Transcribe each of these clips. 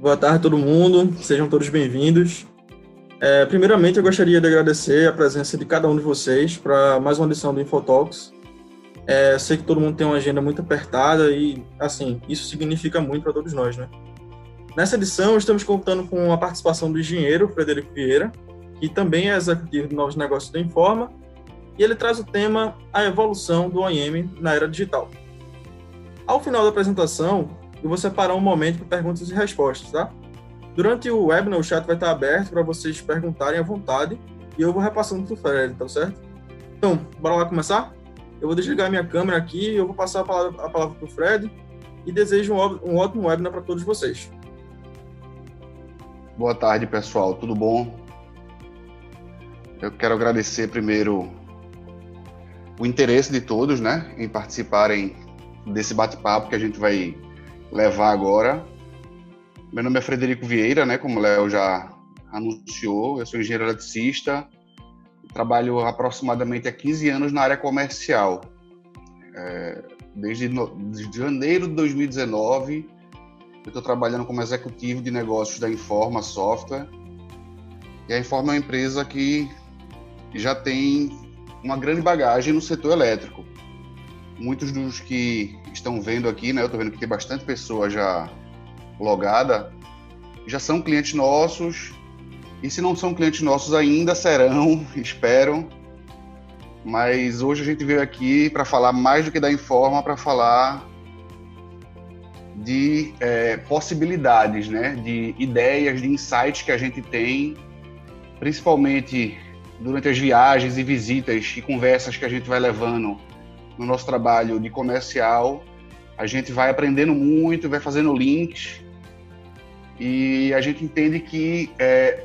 Boa tarde todo mundo, sejam todos bem-vindos. É, primeiramente, eu gostaria de agradecer a presença de cada um de vocês para mais uma edição do Infotalks. É, sei que todo mundo tem uma agenda muito apertada e, assim, isso significa muito para todos nós, né? Nessa edição, estamos contando com a participação do engenheiro Frederico Vieira, que também é executivo de novos negócios da Informa, e ele traz o tema A Evolução do OIM na Era Digital. Ao final da apresentação, eu vou separar um momento para perguntas e respostas, tá? Durante o webinar, o chat vai estar aberto para vocês perguntarem à vontade e eu vou repassando para o Fred, tá certo? Então, bora lá começar? Eu vou desligar minha câmera aqui, eu vou passar a palavra, palavra para o Fred e desejo um, um ótimo webinar para todos vocês. Boa tarde, pessoal. Tudo bom? Eu quero agradecer primeiro o interesse de todos, né, em participarem desse bate-papo que a gente vai levar agora. Meu nome é Frederico Vieira, né? Como o Léo já anunciou, eu sou engenheiro eletricista, trabalho aproximadamente há 15 anos na área comercial. É, desde, no, desde janeiro de 2019, eu estou trabalhando como executivo de negócios da Informa Software. E a Informa é uma empresa que já tem uma grande bagagem no setor elétrico. Muitos dos que estão vendo aqui, né? Eu estou vendo que tem bastante pessoa já logada, já são clientes nossos. E se não são clientes nossos ainda, serão, espero. Mas hoje a gente veio aqui para falar mais do que da Informa, para falar de é, possibilidades, né? de ideias, de insights que a gente tem, principalmente durante as viagens e visitas e conversas que a gente vai levando no nosso trabalho de comercial. A gente vai aprendendo muito, vai fazendo links e a gente entende que é,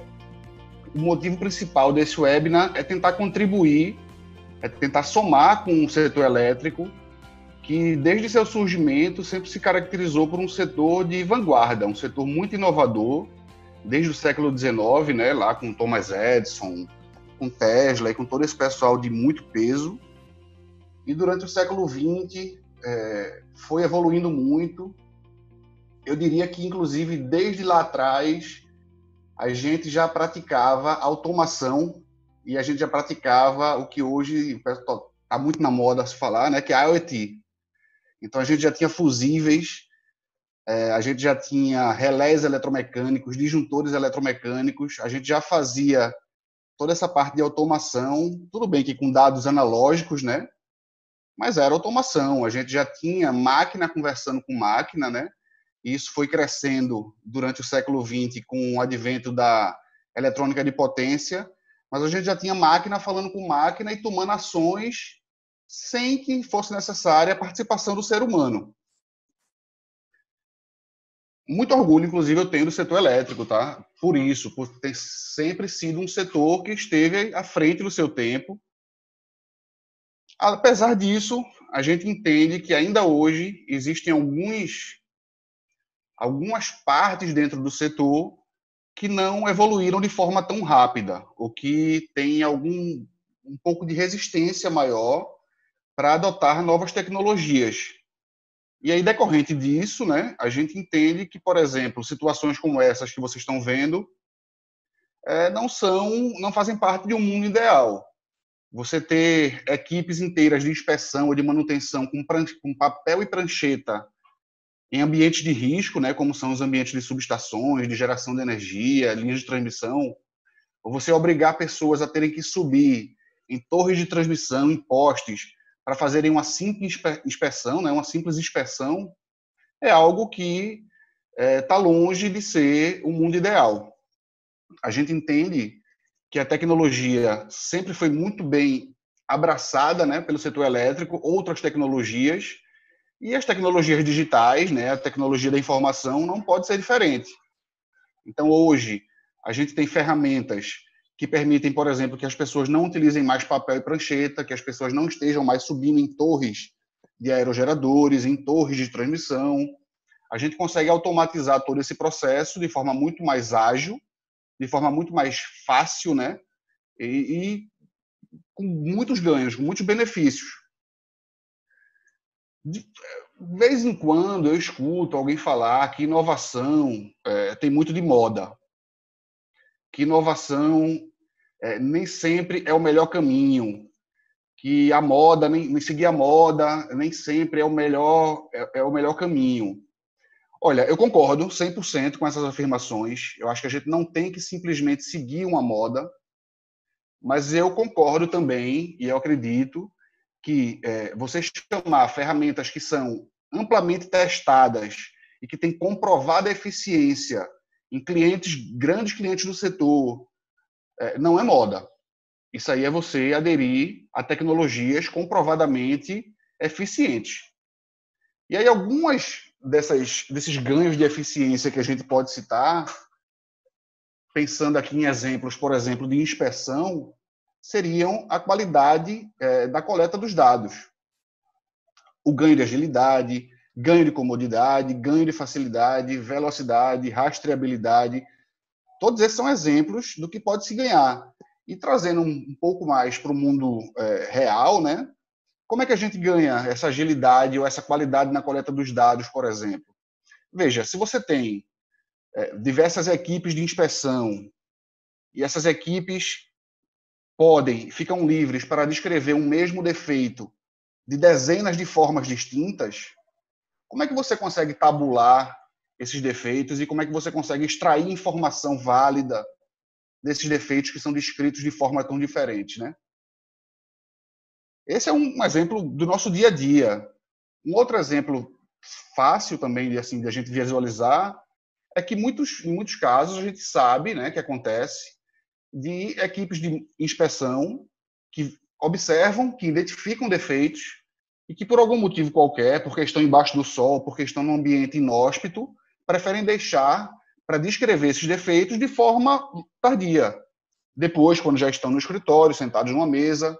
o motivo principal desse webinar é tentar contribuir, é tentar somar com o setor elétrico, que desde seu surgimento sempre se caracterizou por um setor de vanguarda, um setor muito inovador, desde o século XIX, né, lá com Thomas Edison, com Tesla e com todo esse pessoal de muito peso. E durante o século XX é, foi evoluindo muito, eu diria que, inclusive, desde lá atrás, a gente já praticava automação e a gente já praticava o que hoje está muito na moda se falar, né, que é IoT. Então, a gente já tinha fusíveis, é, a gente já tinha relés eletromecânicos, disjuntores eletromecânicos, a gente já fazia toda essa parte de automação, tudo bem que com dados analógicos, né? Mas era automação, a gente já tinha máquina conversando com máquina, né? E isso foi crescendo durante o século XX com o advento da eletrônica de potência, mas a gente já tinha máquina falando com máquina e tomando ações sem que fosse necessária a participação do ser humano. Muito orgulho, inclusive, eu tenho do setor elétrico, tá? Por isso, por ter sempre sido um setor que esteve à frente do seu tempo. Apesar disso, a gente entende que ainda hoje existem alguns algumas partes dentro do setor que não evoluíram de forma tão rápida, ou que tem algum um pouco de resistência maior para adotar novas tecnologias. E aí, decorrente disso, né, a gente entende que, por exemplo, situações como essas que vocês estão vendo é, não são, não fazem parte de um mundo ideal. Você ter equipes inteiras de inspeção ou de manutenção com, com papel e prancheta em ambientes de risco, né, como são os ambientes de subestações, de geração de energia, linhas de transmissão, ou você obrigar pessoas a terem que subir em torres de transmissão, em postes, para fazerem uma simples inspeção, né, uma simples inspeção, é algo que está é, longe de ser o mundo ideal. A gente entende que a tecnologia sempre foi muito bem abraçada né, pelo setor elétrico, outras tecnologias, e as tecnologias digitais, né, a tecnologia da informação não pode ser diferente. Então, hoje, a gente tem ferramentas que permitem, por exemplo, que as pessoas não utilizem mais papel e prancheta, que as pessoas não estejam mais subindo em torres de aerogeradores, em torres de transmissão. A gente consegue automatizar todo esse processo de forma muito mais ágil, de forma muito mais fácil, né? E, e com muitos ganhos, muitos benefícios de vez em quando eu escuto alguém falar que inovação é, tem muito de moda, que inovação é, nem sempre é o melhor caminho, que a moda, nem seguir a moda, nem sempre é o melhor, é, é o melhor caminho. Olha, eu concordo 100% com essas afirmações. Eu acho que a gente não tem que simplesmente seguir uma moda, mas eu concordo também, e eu acredito, que é, você chamar ferramentas que são amplamente testadas e que têm comprovada eficiência em clientes, grandes clientes do setor, é, não é moda. Isso aí é você aderir a tecnologias comprovadamente eficientes. E aí algumas dessas, desses ganhos de eficiência que a gente pode citar, pensando aqui em exemplos, por exemplo, de inspeção, seriam a qualidade é, da coleta dos dados. O ganho de agilidade, ganho de comodidade, ganho de facilidade, velocidade, rastreabilidade. Todos esses são exemplos do que pode se ganhar. E trazendo um pouco mais para o mundo é, real, né? Como é que a gente ganha essa agilidade ou essa qualidade na coleta dos dados, por exemplo? Veja, se você tem é, diversas equipes de inspeção e essas equipes podem, ficam livres para descrever um mesmo defeito de dezenas de formas distintas, como é que você consegue tabular esses defeitos e como é que você consegue extrair informação válida desses defeitos que são descritos de forma tão diferente, né? Esse é um exemplo do nosso dia a dia. Um outro exemplo fácil também de assim de a gente visualizar é que muitos em muitos casos a gente sabe, né, que acontece de equipes de inspeção que observam, que identificam defeitos e que por algum motivo qualquer, porque estão embaixo do sol, porque estão num ambiente inóspito, preferem deixar para descrever esses defeitos de forma tardia. Depois, quando já estão no escritório, sentados numa mesa.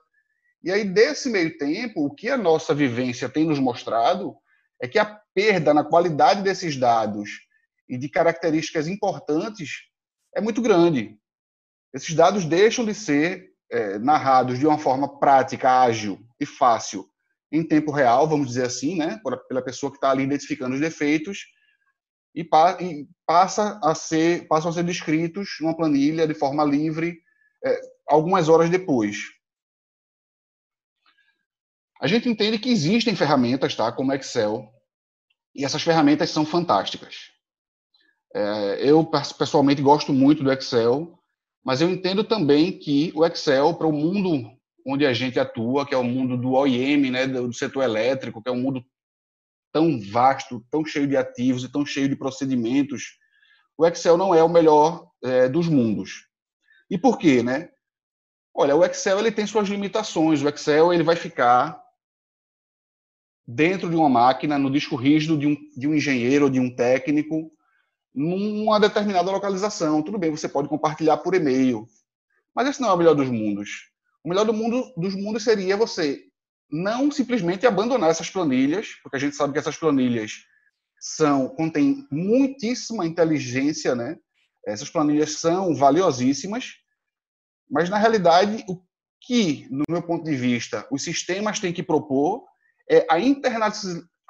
E aí, desse meio tempo, o que a nossa vivência tem nos mostrado é que a perda na qualidade desses dados e de características importantes é muito grande. Esses dados deixam de ser é, narrados de uma forma prática, ágil e fácil em tempo real, vamos dizer assim, né, pela pessoa que está ali identificando os defeitos, e, pa e, passa a ser passam a ser descritos numa planilha de forma livre é, algumas horas depois. A gente entende que existem ferramentas, tá, como Excel, e essas ferramentas são fantásticas. É, eu pessoalmente gosto muito do Excel mas eu entendo também que o Excel, para o mundo onde a gente atua, que é o mundo do OEM, né, do setor elétrico, que é um mundo tão vasto, tão cheio de ativos e tão cheio de procedimentos, o Excel não é o melhor é, dos mundos. E por quê, né? Olha, o Excel ele tem suas limitações. O Excel ele vai ficar dentro de uma máquina, no disco rígido de um, de um engenheiro ou de um técnico, numa determinada localização. Tudo bem, você pode compartilhar por e-mail, mas esse não é o melhor dos mundos. O melhor do mundo, dos mundos seria você não simplesmente abandonar essas planilhas, porque a gente sabe que essas planilhas são contêm muitíssima inteligência, né? Essas planilhas são valiosíssimas, mas na realidade o que, no meu ponto de vista, os sistemas têm que propor é a, interna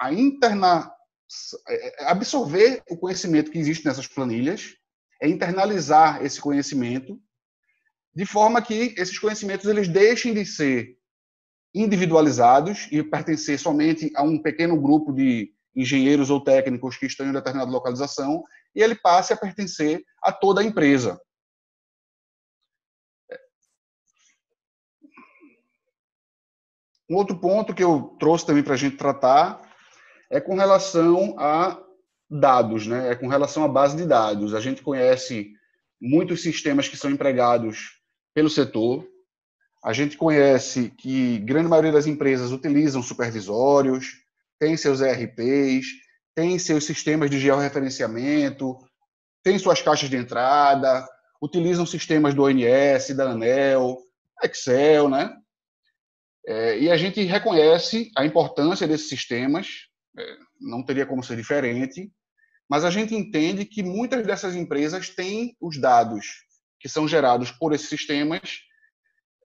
a interna é, é, absorver o conhecimento que existe nessas planilhas, é internalizar esse conhecimento, de forma que esses conhecimentos eles deixem de ser individualizados e pertencer somente a um pequeno grupo de engenheiros ou técnicos que estão em determinada localização e ele passe a pertencer a toda a empresa. Um outro ponto que eu trouxe também para a gente tratar é com relação a dados, né? é com relação à base de dados. A gente conhece muitos sistemas que são empregados pelo setor. A gente conhece que grande maioria das empresas utilizam supervisórios, tem seus ERPs, tem seus sistemas de georreferenciamento, tem suas caixas de entrada, utilizam sistemas do ONS, da ANEL, Excel, né? É, e a gente reconhece a importância desses sistemas, não teria como ser diferente, mas a gente entende que muitas dessas empresas têm os dados que são gerados por esses sistemas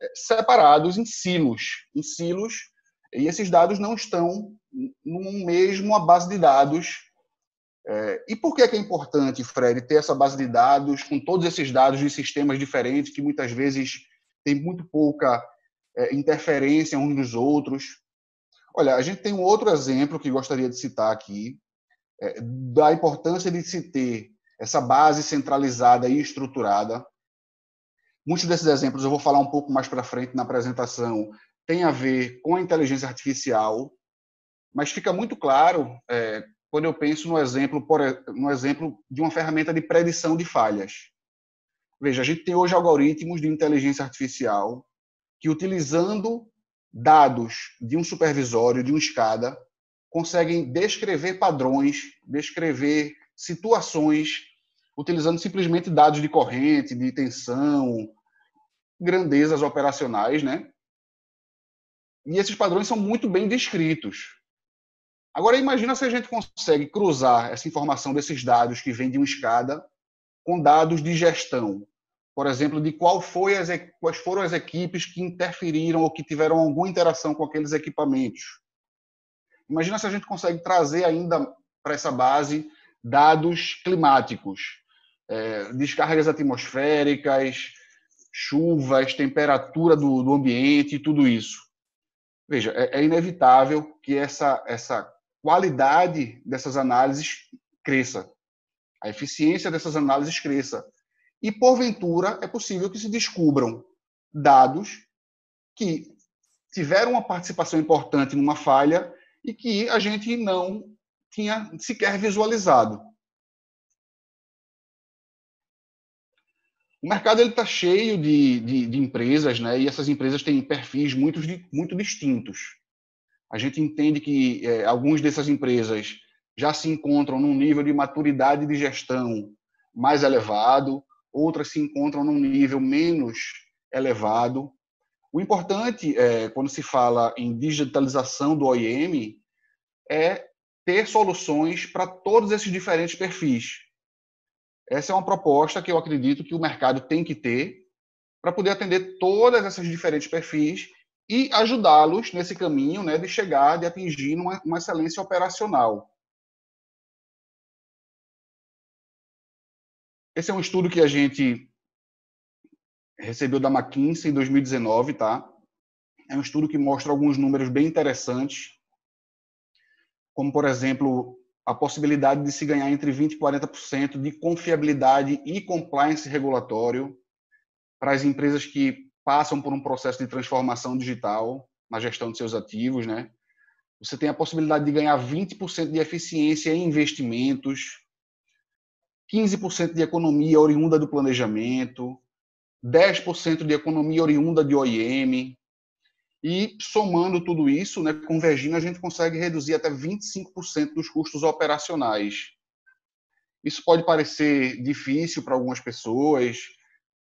eh, separados em silos, em silos E esses dados não estão num mesmo base de dados. É, e por que é importante, Fred, ter essa base de dados com todos esses dados de sistemas diferentes que muitas vezes tem muito pouca é, interferência uns dos outros? Olha, a gente tem um outro exemplo que gostaria de citar aqui, é, da importância de se ter essa base centralizada e estruturada. Muitos desses exemplos eu vou falar um pouco mais para frente na apresentação, tem a ver com a inteligência artificial, mas fica muito claro é, quando eu penso no exemplo, por, no exemplo de uma ferramenta de predição de falhas. Veja, a gente tem hoje algoritmos de inteligência artificial que, utilizando dados de um supervisório, de um SCADA, conseguem descrever padrões, descrever situações, utilizando simplesmente dados de corrente, de tensão, grandezas operacionais, né? E esses padrões são muito bem descritos. Agora, imagina se a gente consegue cruzar essa informação desses dados que vêm de um SCADA com dados de gestão, por exemplo, de qual foi as, quais foram as equipes que interferiram ou que tiveram alguma interação com aqueles equipamentos. Imagina se a gente consegue trazer ainda para essa base dados climáticos, é, descargas atmosféricas, chuvas, temperatura do, do ambiente, tudo isso. Veja, é, é inevitável que essa, essa qualidade dessas análises cresça, a eficiência dessas análises cresça. E, porventura, é possível que se descubram dados que tiveram uma participação importante numa falha e que a gente não tinha sequer visualizado. O mercado está cheio de, de, de, empresas, né? e essas empresas têm perfis muito, muito distintos. A gente entende que é, algumas dessas empresas já se encontram num nível de maturidade de gestão mais elevado, outras se encontram num nível menos elevado. O importante, é, quando se fala em digitalização do OIM, é ter soluções para todos esses diferentes perfis. Essa é uma proposta que eu acredito que o mercado tem que ter para poder atender todas essas diferentes perfis e ajudá-los nesse caminho né, de chegar, de atingir uma, uma excelência operacional. Esse é um estudo que a gente recebeu da McKinsey em 2019, tá? É um estudo que mostra alguns números bem interessantes, como, por exemplo, a possibilidade de se ganhar entre 20% e 40% de confiabilidade e compliance regulatório para as empresas que passam por um processo de transformação digital na gestão de seus ativos, né? Você tem a possibilidade de ganhar 20% de eficiência em investimentos, 15% de economia oriunda do planejamento, 10% de economia oriunda de OIM, e somando tudo isso, né, convergindo, a gente consegue reduzir até 25% dos custos operacionais. Isso pode parecer difícil para algumas pessoas,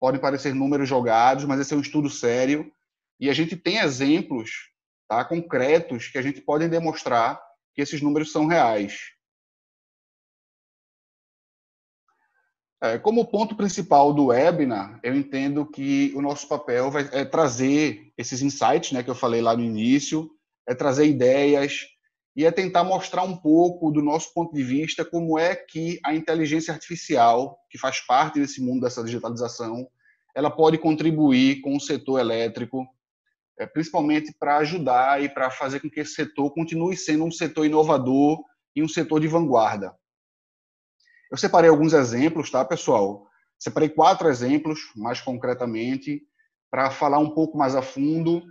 pode parecer números jogados, mas esse é um estudo sério e a gente tem exemplos tá, concretos que a gente pode demonstrar que esses números são reais. Como ponto principal do webinar, eu entendo que o nosso papel vai, é trazer esses insights, né, que eu falei lá no início, é trazer ideias e é tentar mostrar um pouco do nosso ponto de vista como é que a inteligência artificial, que faz parte desse mundo dessa digitalização, ela pode contribuir com o setor elétrico, é, principalmente para ajudar e para fazer com que esse setor continue sendo um setor inovador e um setor de vanguarda. Eu separei alguns exemplos, tá, pessoal? Separei quatro exemplos, mais concretamente, para falar um pouco mais a fundo.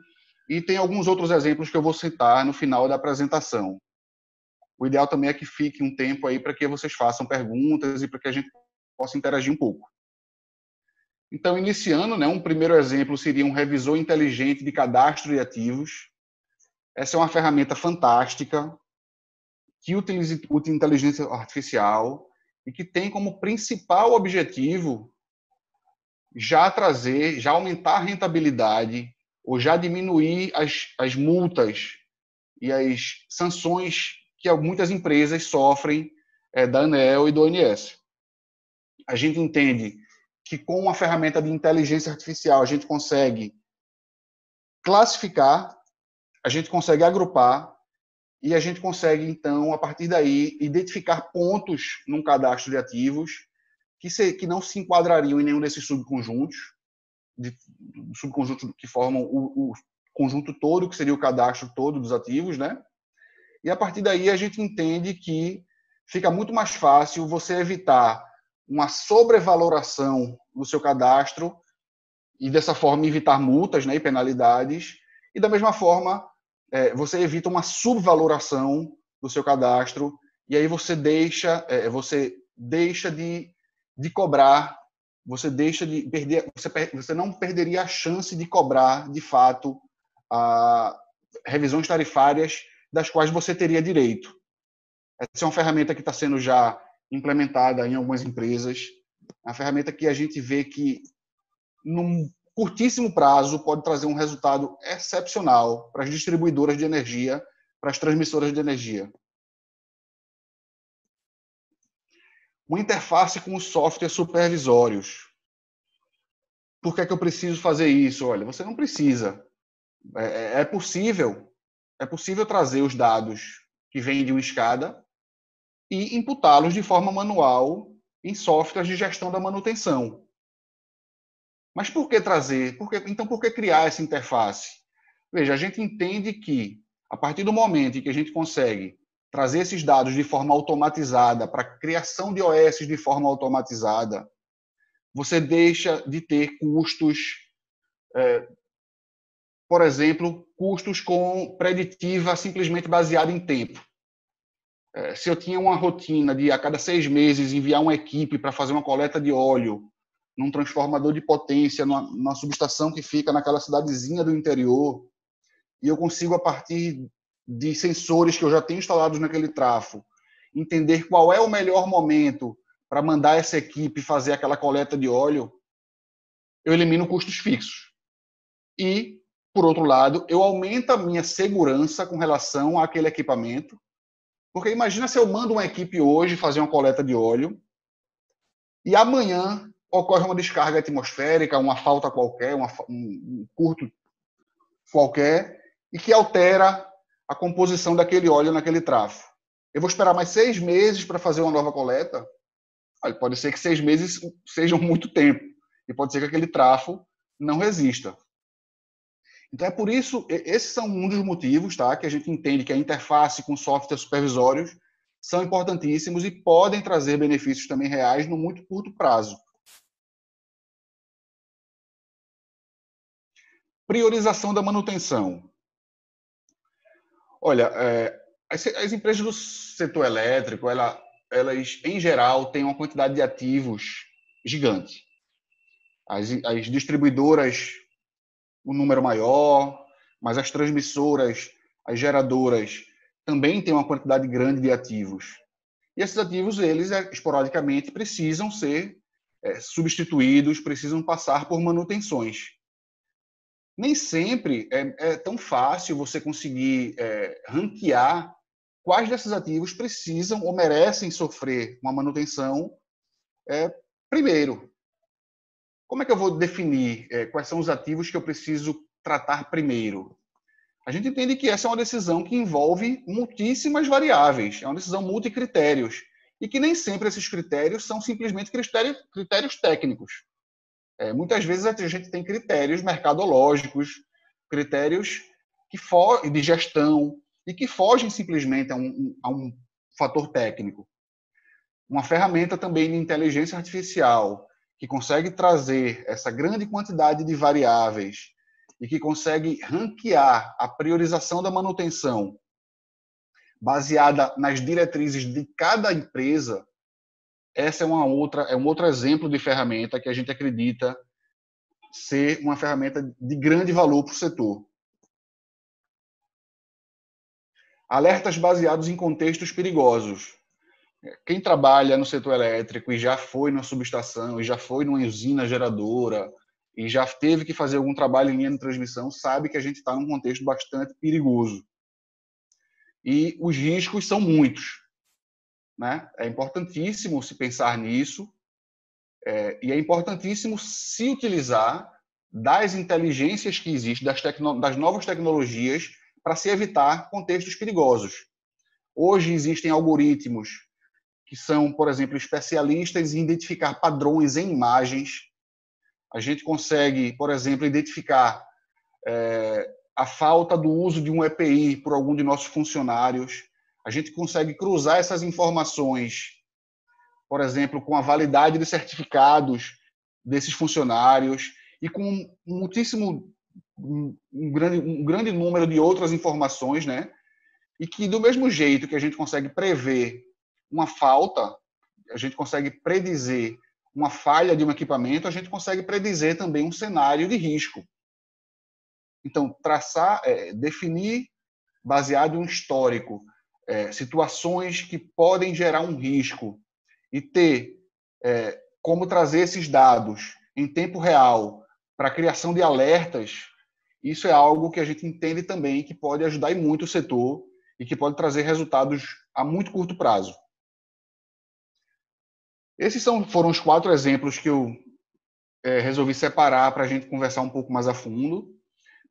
E tem alguns outros exemplos que eu vou citar no final da apresentação. O ideal também é que fique um tempo aí para que vocês façam perguntas e para que a gente possa interagir um pouco. Então, iniciando, né, um primeiro exemplo seria um revisor inteligente de cadastro de ativos. Essa é uma ferramenta fantástica que utiliza inteligência artificial e que tem como principal objetivo já trazer, já aumentar a rentabilidade ou já diminuir as, as multas e as sanções que muitas empresas sofrem é, da ANEL e do ONS. A gente entende que com uma ferramenta de inteligência artificial a gente consegue classificar a gente consegue agrupar e a gente consegue, então, a partir daí, identificar pontos num cadastro de ativos que, se, que não se enquadrariam em nenhum desses subconjuntos, de, subconjuntos que formam o, o conjunto todo, que seria o cadastro todo dos ativos, né? E a partir daí a gente entende que fica muito mais fácil você evitar uma sobrevaloração do seu cadastro e dessa forma evitar multas né, e penalidades. E da mesma forma, é, você evita uma subvaloração do seu cadastro e aí você deixa, é, você deixa de, de cobrar, você deixa de perder, você, você não perderia a chance de cobrar, de fato, a revisões tarifárias das quais você teria direito. Essa é uma ferramenta que está sendo já implementada em algumas empresas, uma ferramenta que a gente vê que num curtíssimo prazo pode trazer um resultado excepcional para as distribuidoras de energia, para as transmissoras de energia. Uma interface com os softwares supervisórios. Por que, é que eu preciso fazer isso? Olha, você não precisa. É, é, é possível, é possível trazer os dados que vêm de uma escada e imputá-los de forma manual em softwares de gestão da manutenção. Mas por que trazer? Por que, então, por que criar essa interface? Veja, a gente entende que, a partir do momento em que a gente consegue trazer esses dados de forma automatizada para criação de OS de forma automatizada, você deixa de ter custos, é, por exemplo, custos com preditiva simplesmente baseada em tempo. É, se eu tinha uma rotina de a cada seis meses enviar uma equipe para fazer uma coleta de óleo num transformador de potência, numa, numa subestação que fica naquela cidadezinha do interior, e eu consigo, a partir de sensores que eu já tenho instalados naquele trafo, entender qual é o melhor momento para mandar essa equipe fazer aquela coleta de óleo, eu elimino custos fixos. E, por outro lado, eu aumento a minha segurança com relação àquele equipamento porque imagina se eu mando uma equipe hoje fazer uma coleta de óleo e amanhã ocorre uma descarga atmosférica, uma falta qualquer, uma, um, curto qualquer, e que altera a composição daquele óleo naquele trafo. Eu vou esperar mais seis meses para fazer uma nova coleta? Pode ser que seis meses sejam muito tempo. E pode ser que aquele trafo não resista. Então é por isso, esses são um dos motivos, tá, que a gente entende que a interface com softwares supervisórios são importantíssimos e podem trazer benefícios também reais no muito curto prazo. Priorização da manutenção. Olha, é, as, as, empresas do setor elétrico, ela, elas, em geral, têm uma quantidade de ativos gigante. As, as distribuidoras um número maior, mas as transmissoras, as geradoras também têm uma quantidade grande de ativos. E esses ativos, eles, é, esporadicamente, precisam ser é, substituídos, precisam passar por manutenções. Nem sempre é, é tão fácil você conseguir é, ranquear quais desses ativos precisam ou merecem sofrer uma manutenção é, primeiro. Como é que eu vou definir é, quais são os ativos que eu preciso tratar primeiro? A gente entende que essa é uma decisão que envolve muitíssimas variáveis, é uma decisão multicritérios, e que nem sempre esses critérios são simplesmente critérios, critérios técnicos. É, muitas vezes a gente tem critérios mercadológicos, critérios que de gestão, e que fogem simplesmente a um, a um fator técnico. Uma ferramenta também de inteligência artificial, que consegue trazer essa grande quantidade de variáveis e que consegue ranquear a priorização da manutenção baseada nas diretrizes de cada empresa, essa é uma outra é um outro exemplo de ferramenta que a gente acredita ser uma ferramenta de grande valor para o setor. Alertas baseados em contextos perigosos. Quem trabalha no setor elétrico e já foi numa subestação, e já foi numa usina geradora, e já teve que fazer algum trabalho em linha de transmissão, sabe que a gente está num contexto bastante perigoso. E os riscos são muitos. Né? É importantíssimo se pensar nisso, é, e é importantíssimo se utilizar das inteligências que existem, das, das novas tecnologias, para se evitar contextos perigosos. Hoje existem algoritmos que são, por exemplo, especialistas em identificar padrões em imagens. A gente consegue, por exemplo, identificar é, a falta do uso de um EPI por algum de nossos funcionários. A gente consegue cruzar essas informações, por exemplo, com a validade de certificados desses funcionários e com muitíssimo um grande, um grande número de outras informações, né? E que do mesmo jeito que a gente consegue prever uma falta, a gente consegue predizer uma falha de um equipamento, a gente consegue predizer também um cenário de risco. Então, traçar, é, definir, baseado em um histórico, é, situações que podem gerar um risco e ter é, como trazer esses dados em tempo real para a criação de alertas, isso é algo que a gente entende também que pode ajudar muito o setor e que pode trazer resultados a muito curto prazo. Esses são, foram os quatro exemplos que eu é, resolvi separar para a gente conversar um pouco mais a fundo.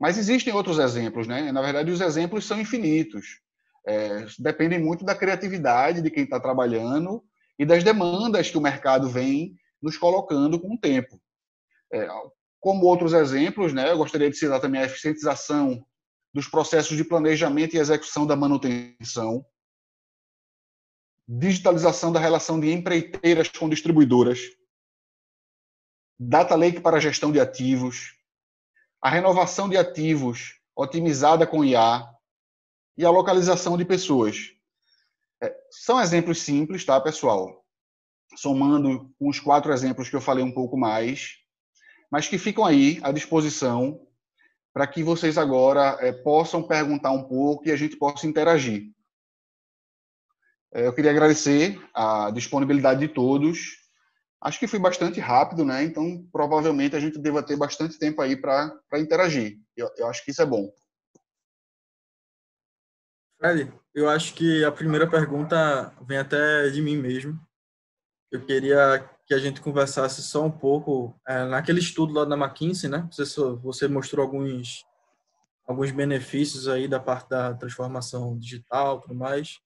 Mas existem outros exemplos, né? Na verdade, os exemplos são infinitos. É, dependem muito da criatividade de quem está trabalhando e das demandas que o mercado vem nos colocando com o tempo. É, como outros exemplos, né, eu gostaria de citar também a eficientização dos processos de planejamento e execução da manutenção, digitalização da relação de empreiteiras com distribuidoras, data lake para gestão de ativos, a renovação de ativos otimizada com IA e a localização de pessoas. É, são exemplos simples, tá, pessoal? Somando com os quatro exemplos que eu falei um pouco mais, mas que ficam aí à disposição para que vocês agora é, possam perguntar um pouco e a gente possa interagir. É, eu queria agradecer a disponibilidade de todos. Acho que foi bastante rápido, né? Então, provavelmente a gente deva ter bastante tempo aí para interagir. Eu, eu acho que isso é bom. Fred, eu acho que a primeira pergunta vem até de mim mesmo. Eu queria que a gente conversasse só um pouco é, naquele estudo lá da McKinsey, né? Você, você mostrou alguns alguns benefícios aí da parte da transformação digital, tudo mais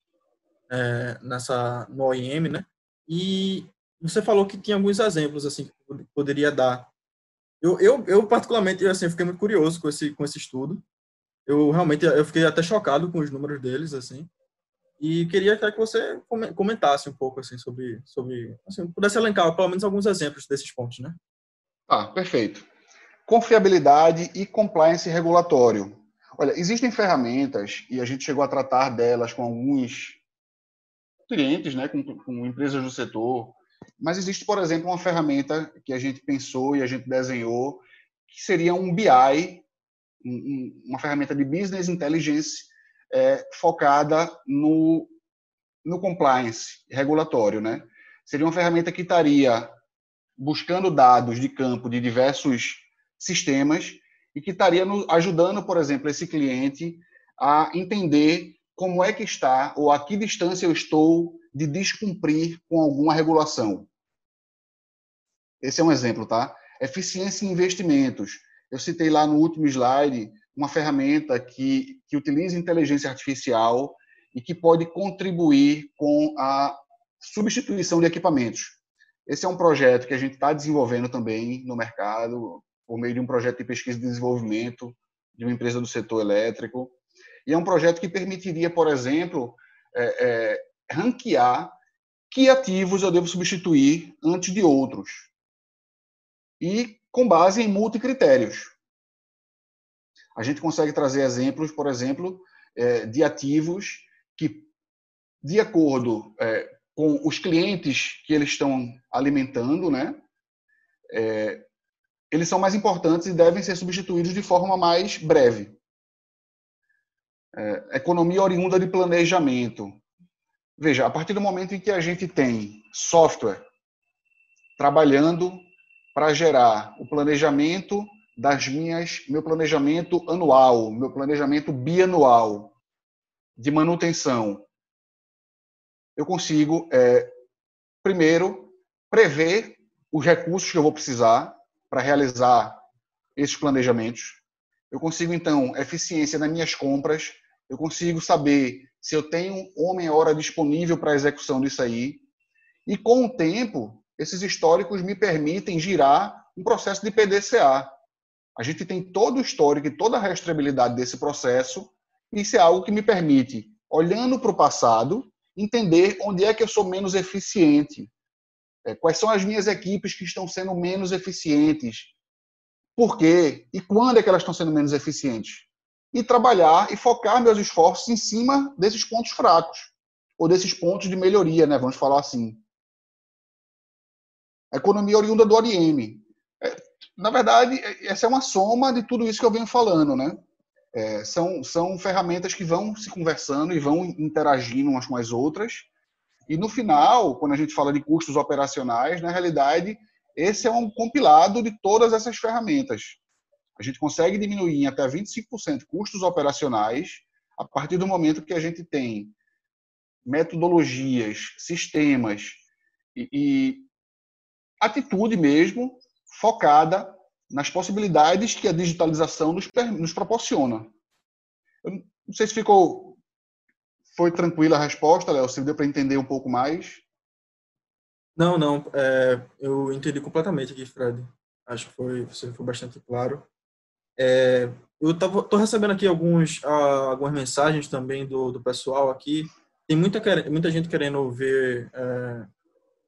é, nessa no OIM, né? E você falou que tinha alguns exemplos assim que poderia dar. Eu, eu, eu particularmente assim fiquei muito curioso com esse com esse estudo. Eu realmente eu fiquei até chocado com os números deles assim. E queria até que você comentasse um pouco assim sobre sobre assim, pudesse elencar pelo menos alguns exemplos desses pontos, né? Ah, perfeito. Confiabilidade e compliance regulatório. Olha, existem ferramentas e a gente chegou a tratar delas com alguns clientes, né, com, com empresas do setor. Mas existe, por exemplo, uma ferramenta que a gente pensou e a gente desenhou, que seria um BI, uma ferramenta de business intelligence é, focada no, no compliance regulatório, né? Seria uma ferramenta que estaria buscando dados de campo de diversos sistemas e que estaria ajudando, por exemplo, esse cliente a entender como é que está ou a que distância eu estou de descumprir com alguma regulação. Esse é um exemplo, tá? Eficiência em investimentos. Eu citei lá no último slide uma ferramenta que, que utiliza inteligência artificial e que pode contribuir com a substituição de equipamentos. Esse é um projeto que a gente está desenvolvendo também no mercado, por meio de um projeto de pesquisa e desenvolvimento de uma empresa do setor elétrico. E é um projeto que permitiria, por exemplo, é, é, ranquear que ativos eu devo substituir antes de outros. E com base em multicritérios. A gente consegue trazer exemplos, por exemplo, é, de ativos que, de acordo é, com os clientes que eles estão alimentando, né, é, eles são mais importantes e devem ser substituídos de forma mais breve economia oriunda de planejamento. Veja, a partir do momento em que a gente tem software trabalhando para gerar o planejamento das minhas, meu planejamento anual, meu planejamento bianual de manutenção, eu consigo, é, primeiro, prever os recursos que eu vou precisar para realizar esses planejamentos. Eu consigo, então, eficiência nas minhas compras, eu consigo saber se eu tenho homem-hora disponível para a execução disso aí. E com o tempo, esses históricos me permitem girar um processo de PDCA. A gente tem todo o histórico e toda a rastreabilidade desse processo, e isso é algo que me permite, olhando para o passado, entender onde é que eu sou menos eficiente, é, quais são as minhas equipes que estão sendo menos eficientes, por quê e quando é que elas estão sendo menos eficientes. E trabalhar e focar meus esforços em cima desses pontos fracos, ou desses pontos de melhoria, né? vamos falar assim. A economia oriunda do ORM. É, na verdade, essa é uma soma de tudo isso que eu venho falando. Né? É, são, são ferramentas que vão se conversando e vão interagindo umas com as outras. E no final, quando a gente fala de custos operacionais, na realidade, esse é um compilado de todas essas ferramentas. A gente consegue diminuir em até 25% custos operacionais a partir do momento que a gente tem metodologias, sistemas e, e atitude mesmo focada nas possibilidades que a digitalização nos, nos proporciona. Eu não sei se ficou foi tranquila a resposta, Léo, se deu para entender um pouco mais. Não, não, é, eu entendi completamente aqui, Fred. Acho que foi, você foi bastante claro. É, eu estou recebendo aqui alguns, algumas mensagens também do, do pessoal aqui. Tem muita, muita gente querendo ver é,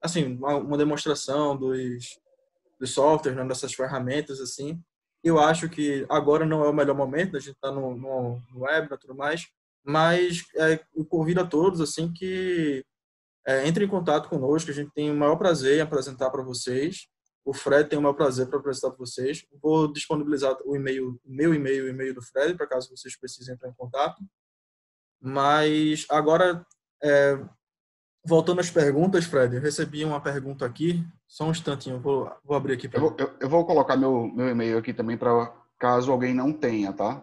assim, uma, uma, demonstração dos, dos softwares, né, dessas ferramentas, assim. Eu acho que agora não é o melhor momento, a gente está no, no, no web e tudo mais, mas é, eu convido a todos, assim, que é, entre em contato conosco, a gente tem o maior prazer em apresentar para vocês. O Fred tem o maior prazer para apresentar para vocês. Vou disponibilizar o e-mail, meu e-mail, o e-mail do Fred, para caso vocês precisem entrar em contato. Mas agora, é, voltando às perguntas, Fred, eu recebi uma pergunta aqui. Só um instantinho, vou, vou abrir aqui. Eu vou, eu, eu, vou colocar meu, meu e-mail aqui também para caso alguém não tenha, tá?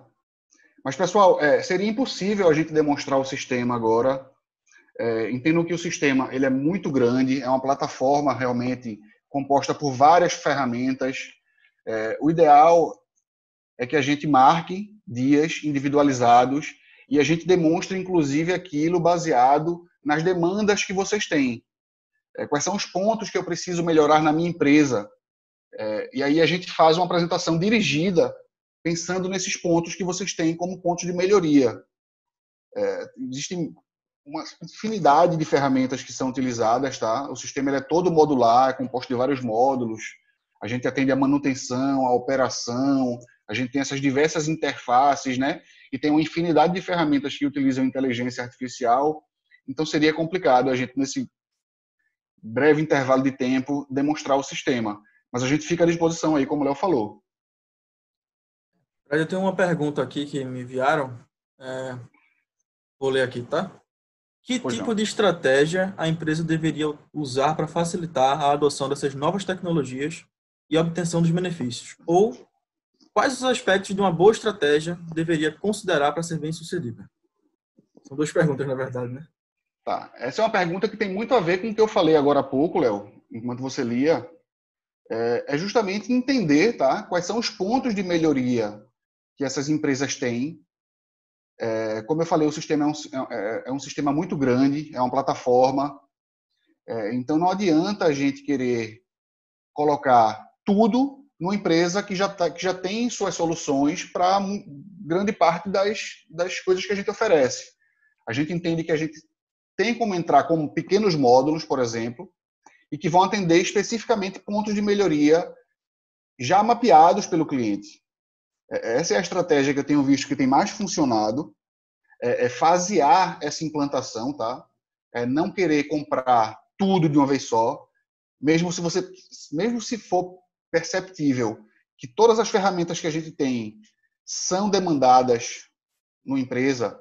Mas, pessoal, é, seria impossível a gente demonstrar o sistema agora é, entendo que o sistema ele é muito grande, é uma plataforma realmente composta por várias ferramentas. É, o ideal é que a gente marque dias individualizados e a gente demonstre, inclusive, aquilo baseado nas demandas que vocês têm. É, quais são os pontos que eu preciso melhorar na minha empresa? É, e aí a gente faz uma apresentação dirigida pensando nesses pontos que vocês têm como pontos de melhoria. É, existem uma infinidade de ferramentas que são utilizadas, tá? O sistema é todo modular, é composto de vários módulos. A gente atende a manutenção, a operação, a gente tem essas diversas interfaces, né? E tem uma infinidade de ferramentas que utilizam inteligência artificial. Então seria complicado a gente nesse breve intervalo de tempo demonstrar o sistema. Mas a gente fica à disposição aí, como o Léo falou. Eu tenho uma pergunta aqui que me enviaram. É... Vou ler aqui, tá? Que pois tipo não. de estratégia a empresa deveria usar para facilitar a adoção dessas novas tecnologias e a obtenção dos benefícios? Ou quais os aspectos de uma boa estratégia deveria considerar para ser bem sucedida? São duas perguntas, na verdade, né? Tá. Essa é uma pergunta que tem muito a ver com o que eu falei agora há pouco, Léo, enquanto você lia. É, é justamente entender tá, quais são os pontos de melhoria que essas empresas têm é, como eu falei, o sistema é um, é, é, é um, sistema muito grande, é uma plataforma. Então, não adianta a gente querer colocar tudo numa empresa que já, tá, que já tem suas soluções para grande parte das, das coisas que a gente oferece. A gente entende que a gente tem como entrar com pequenos módulos, por exemplo, e que vão atender especificamente pontos de melhoria já mapeados pelo cliente. É, essa é a estratégia que eu tenho visto que tem mais funcionado, é, é fasear essa implantação, tá? É não querer comprar tudo de uma vez só, mesmo se você, mesmo se for perceptível que todas as ferramentas que a gente tem são demandadas numa empresa,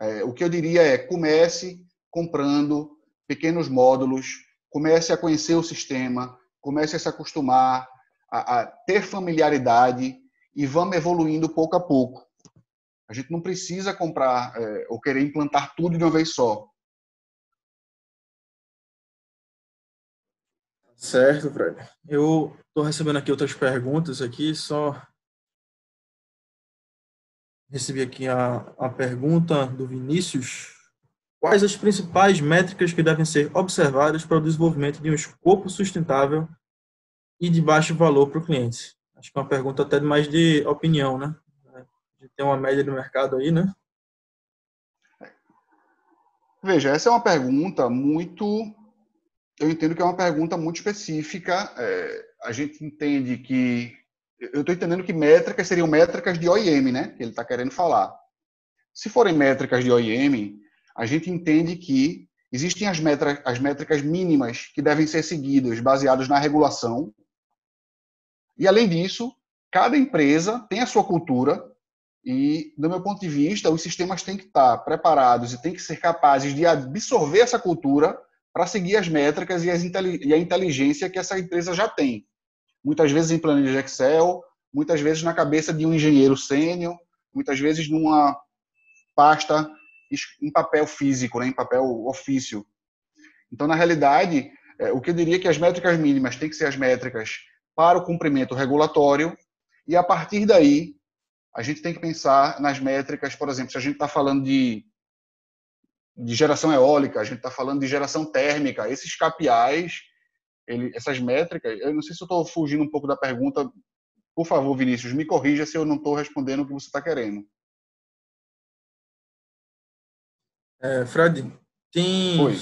é, o que eu diria é comece comprando pequenos módulos, comece a conhecer o sistema, comece a se acostumar, a, a ter familiaridade e vamos evoluindo pouco a pouco. A gente não precisa comprar é, ou querer implantar tudo de uma vez só. Certo, Fred. Eu estou recebendo aqui outras perguntas aqui, só recebi aqui a, a pergunta do Vinícius. Quais as principais métricas que devem ser observadas para o desenvolvimento de um escopo sustentável e de baixo valor para o cliente? Acho que é uma pergunta até mais de opinião, né? Tem uma média do mercado aí, né? Veja, essa é uma pergunta muito. Eu entendo que é uma pergunta muito específica. É, a gente entende que. Eu estou entendendo que métricas seriam métricas de OIM, né? Que ele está querendo falar. Se forem métricas de OIM, a gente entende que existem as, metras, as métricas mínimas que devem ser seguidas, baseadas na regulação. E, além disso, cada empresa tem a sua cultura, e, do meu ponto de vista, os sistemas têm que estar preparados e têm que ser capazes de absorver essa cultura para seguir as métricas e, as, e, a inteligência que essa empresa já tem. Muitas vezes em planilha de Excel, muitas vezes na cabeça de um engenheiro sênior, muitas vezes numa pasta em papel físico, né, em papel ofício. Então, na realidade, é, o que eu diria é que as métricas mínimas têm que ser as métricas para o cumprimento regulatório e, a partir daí, a gente tem que pensar nas métricas, por exemplo, se a gente está falando de, de geração eólica, a gente está falando de geração térmica, esses KPIs, ele, essas métricas, eu não sei se eu estou fugindo um pouco da pergunta, por favor, Vinícius, me corrija se eu não estou respondendo o que você está querendo. É, Fred, tem. Oi.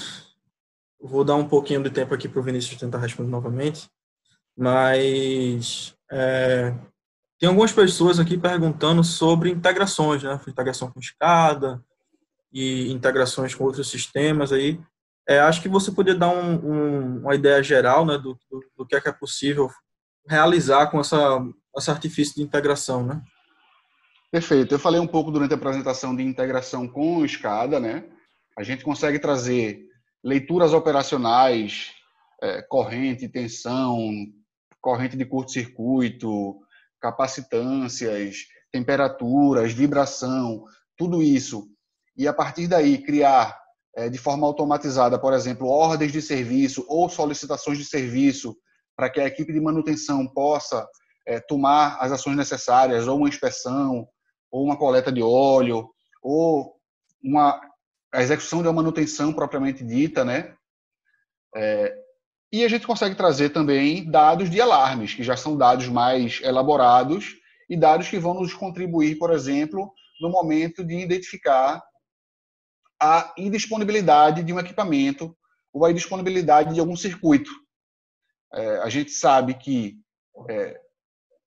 Vou dar um pouquinho de tempo aqui para o Vinícius tentar responder novamente, mas é, tem algumas pessoas aqui perguntando sobre integrações, né? Integração com escada e integrações com outros sistemas aí. É, acho que você poderia dar um, um, uma ideia geral né, do, do, do, que é, que é possível realizar com essa, esse artifício de integração, né? Perfeito. Eu falei um pouco durante a apresentação de integração com escada, né? A gente consegue trazer leituras operacionais, é, corrente, tensão, corrente de curto-circuito, capacitâncias, temperaturas, vibração, tudo isso. E a partir daí criar é, de forma automatizada, por exemplo, ordens de serviço ou solicitações de serviço para que a equipe de manutenção possa é, tomar as ações necessárias, ou uma inspeção, ou uma coleta de óleo, ou uma a execução de uma manutenção propriamente dita, né? É, e a gente consegue trazer também dados de alarmes, que já são dados mais elaborados e dados que vão nos contribuir, por exemplo, no momento de identificar a indisponibilidade de um equipamento ou a indisponibilidade de algum circuito. É, a gente sabe que é,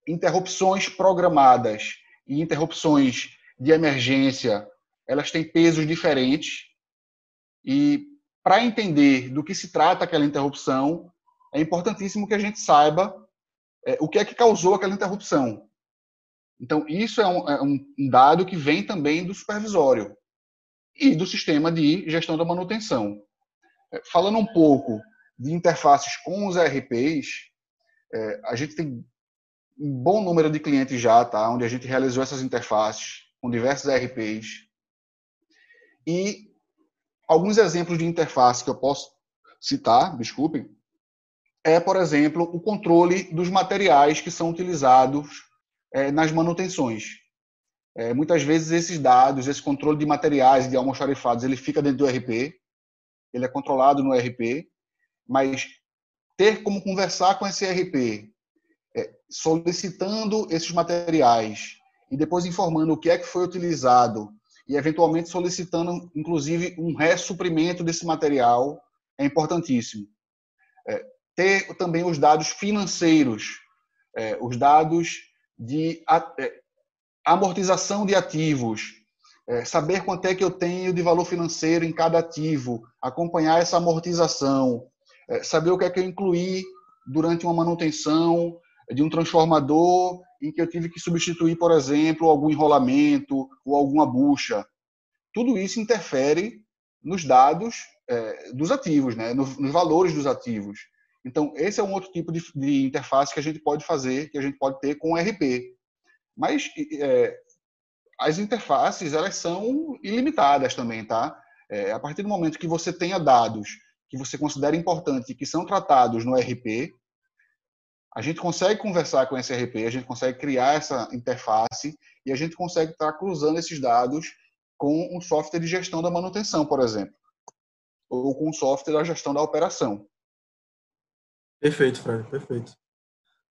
interrupções programadas e interrupções de emergência elas têm pesos diferentes e para entender do que se trata aquela interrupção, é importantíssimo que a gente saiba é, o que é que causou aquela interrupção. Então, isso é um, é um dado que vem também do supervisório e do sistema de gestão da manutenção. É, falando um pouco de interfaces com os ERPs, é, a gente tem um bom número de clientes já, tá? onde a gente realizou essas interfaces com diversos ERPs. E Alguns exemplos de interface que eu posso citar, desculpem, é, por exemplo, o controle dos materiais que são utilizados é, nas manutenções. É, muitas vezes esses dados, esse controle de materiais de almoxarifados, ele fica dentro do RP, ele é controlado no RP, mas ter como conversar com esse RP, solicitando esses materiais e depois informando o que é que foi utilizado e eventualmente solicitando, inclusive, um ressuprimento desse material é importantíssimo. É, ter também os dados financeiros, é, os dados de é, amortização de ativos, é, saber quanto é que eu tenho de valor financeiro em cada ativo, acompanhar essa amortização, é, saber o que é que eu incluí durante uma manutenção de um transformador em que eu tive que substituir, por exemplo, algum enrolamento ou alguma bucha. Tudo isso interfere nos dados é, dos ativos, né? nos, nos, valores dos ativos. Então, esse é um outro tipo de, de, interface que a gente pode fazer, que a gente pode ter com o RP. Mas é, as interfaces, elas são ilimitadas também, tá? É, a partir do momento que você tenha dados que você considera importantes e que são tratados no RP, A gente consegue conversar com esse RP, a gente consegue criar essa interface e a gente consegue estar cruzando esses dados com um software de gestão da manutenção, por exemplo, ou com um software da gestão da operação. Perfeito, Fred, perfeito.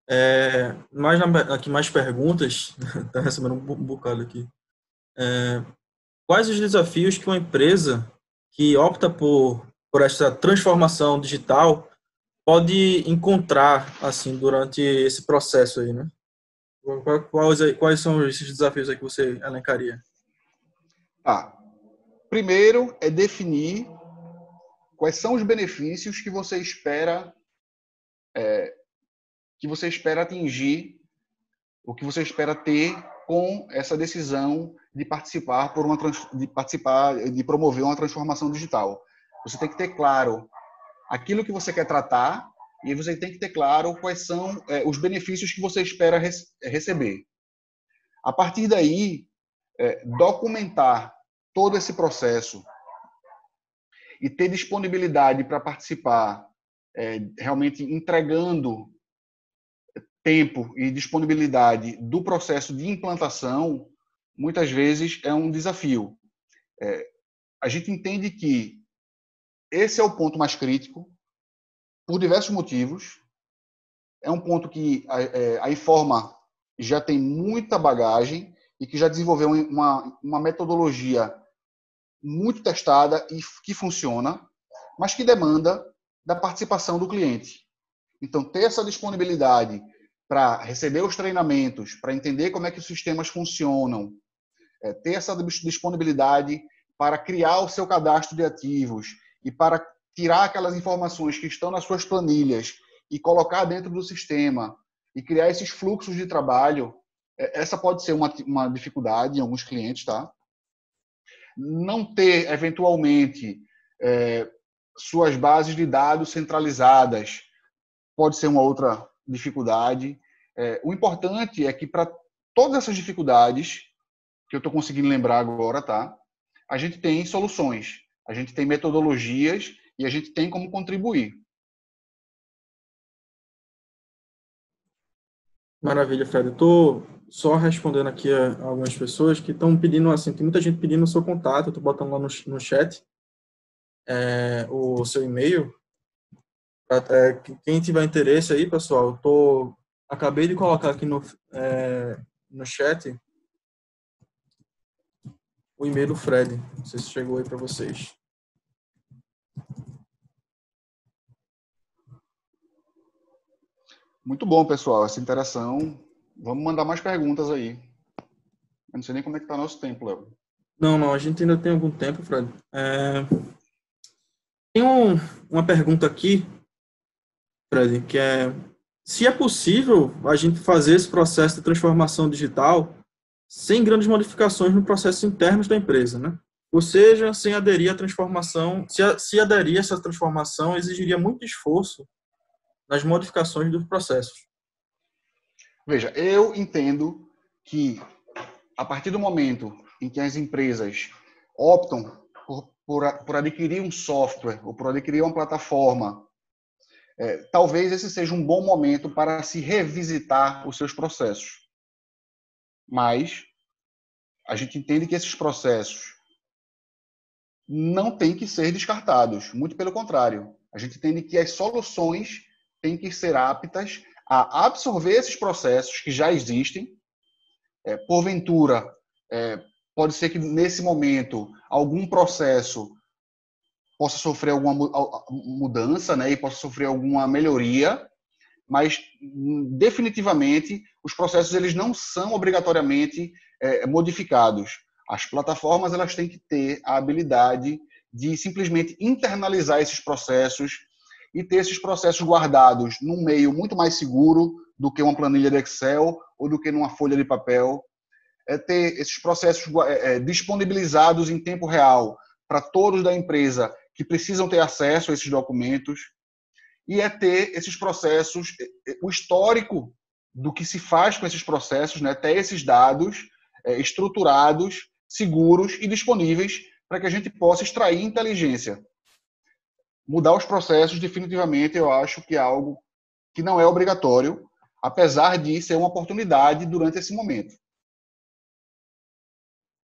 É, mais aqui mais perguntas, está recebendo um bocado aqui. É, quais os desafios que uma empresa que opta por, por essa transformação digital pode encontrar assim durante esse processo aí, né? Quais, quais são esses desafios aí que você elencaria? Ah, primeiro é definir quais são os benefícios que você espera é, que você espera atingir, o que você espera ter com essa decisão de participar por uma de participar de promover uma transformação digital. Você tem que ter claro aquilo que você quer tratar e você tem que ter claro quais são é, os benefícios que você espera receber. A partir daí, é, documentar todo esse processo e ter disponibilidade para participar, é, realmente entregando tempo e disponibilidade do processo de implantação, muitas vezes é um desafio. É, a gente entende que esse é o ponto mais crítico, por diversos motivos. É um ponto que a, é, a Informa já tem muita bagagem e que já desenvolveu uma, uma metodologia muito testada e que funciona, mas que demanda da participação do cliente. Então, ter essa disponibilidade para receber os treinamentos, para entender como é que os sistemas funcionam, é, ter essa disponibilidade para criar o seu cadastro de ativos, e para tirar aquelas informações que estão nas suas planilhas e colocar dentro do sistema e criar esses fluxos de trabalho, é, essa pode ser uma, uma dificuldade em alguns clientes, tá? Não ter, eventualmente, é, suas bases de dados centralizadas pode ser uma outra dificuldade. É, o importante é que para todas essas dificuldades, que eu estou conseguindo lembrar agora, tá? A gente tem soluções a gente tem metodologias e a gente tem como contribuir. Maravilha, Fred. Estou só respondendo aqui a algumas pessoas que estão pedindo, assim, tem muita gente pedindo o seu contato, estou botando lá no, no chat é, o seu e-mail. É, quem tiver interesse aí, pessoal, tô, acabei de colocar aqui no, é, no chat o e-mail do Fred. Não sei se chegou aí para vocês. Muito bom, pessoal, essa interação. Vamos mandar mais perguntas aí. Eu não sei nem como é que está nosso tempo, Léo. Não, não, a gente ainda tem algum tempo, Fred. É... Tem um, uma pergunta aqui, Fred, que é se é possível a gente fazer esse processo de transformação digital sem grandes modificações no processo internos da empresa, né? Ou seja, sem aderir à transformação, se, se aderir a essa transformação, exigiria muito esforço nas modificações dos processos. Veja, eu entendo que a partir do momento em que as empresas optam por, por, por adquirir um software ou por adquirir uma plataforma, é, talvez esse seja um bom momento para se revisitar os seus processos. Mas a gente entende que esses processos não têm que ser descartados, muito pelo contrário. A gente entende que as soluções têm que ser aptas a absorver esses processos que já existem. É, porventura, é, pode ser que nesse momento algum processo possa sofrer alguma mudança, né, e possa sofrer alguma melhoria, mas definitivamente os processos eles não são obrigatoriamente é, modificados. As plataformas elas têm que ter a habilidade de simplesmente internalizar esses processos e ter esses processos guardados num meio muito mais seguro do que uma planilha de Excel ou do que numa folha de papel. É ter esses processos é, é disponibilizados em tempo real para todos da empresa que precisam ter acesso a esses documentos e é ter esses processos, é, é, o histórico do que se faz com esses processos, né? ter esses dados é, estruturados seguros e disponíveis para que a gente possa extrair inteligência. Mudar os processos, definitivamente, eu acho que é algo que não é obrigatório, apesar de ser uma oportunidade durante esse momento.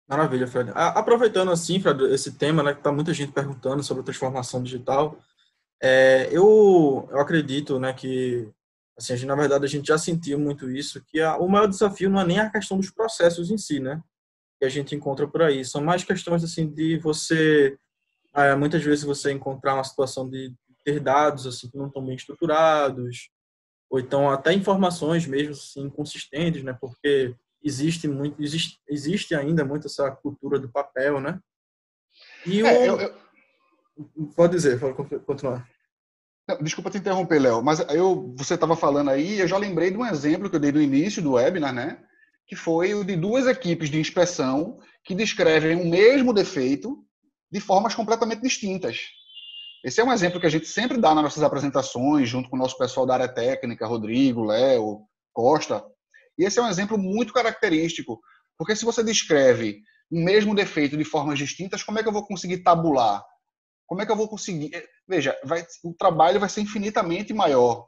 Maravilha, Fred. Aproveitando assim, Fred, esse tema, né, que está muita gente perguntando sobre a transformação digital, é, eu, eu acredito, né, que assim, gente, na verdade, a gente já sentiu muito isso, que a, o maior desafio não é nem a questão dos processos em si, né, que a gente encontra por aí, são mais questões assim de você, é, muitas vezes você encontrar uma situação de ter dados assim que não estão bem estruturados, ou então até informações mesmo assim inconsistentes, né, porque existe muito existe, existe ainda muito essa cultura do papel, né? E é, eu, eu... pode dizer, pode continuar. Desculpa te interromper, Léo, mas eu você estava falando aí, eu já lembrei de um exemplo que eu dei no início do webinar, né? Que foi o de duas equipes de inspeção que descrevem o mesmo defeito de formas completamente distintas. Esse é um exemplo que a gente sempre dá nas nossas apresentações, junto com o nosso pessoal da área técnica, Rodrigo, Léo, Costa, e esse é um exemplo muito característico, porque se você descreve o mesmo defeito de formas distintas, como é que eu vou conseguir tabular? Como é que eu vou conseguir? Eh, veja, vai, o trabalho vai ser infinitamente maior.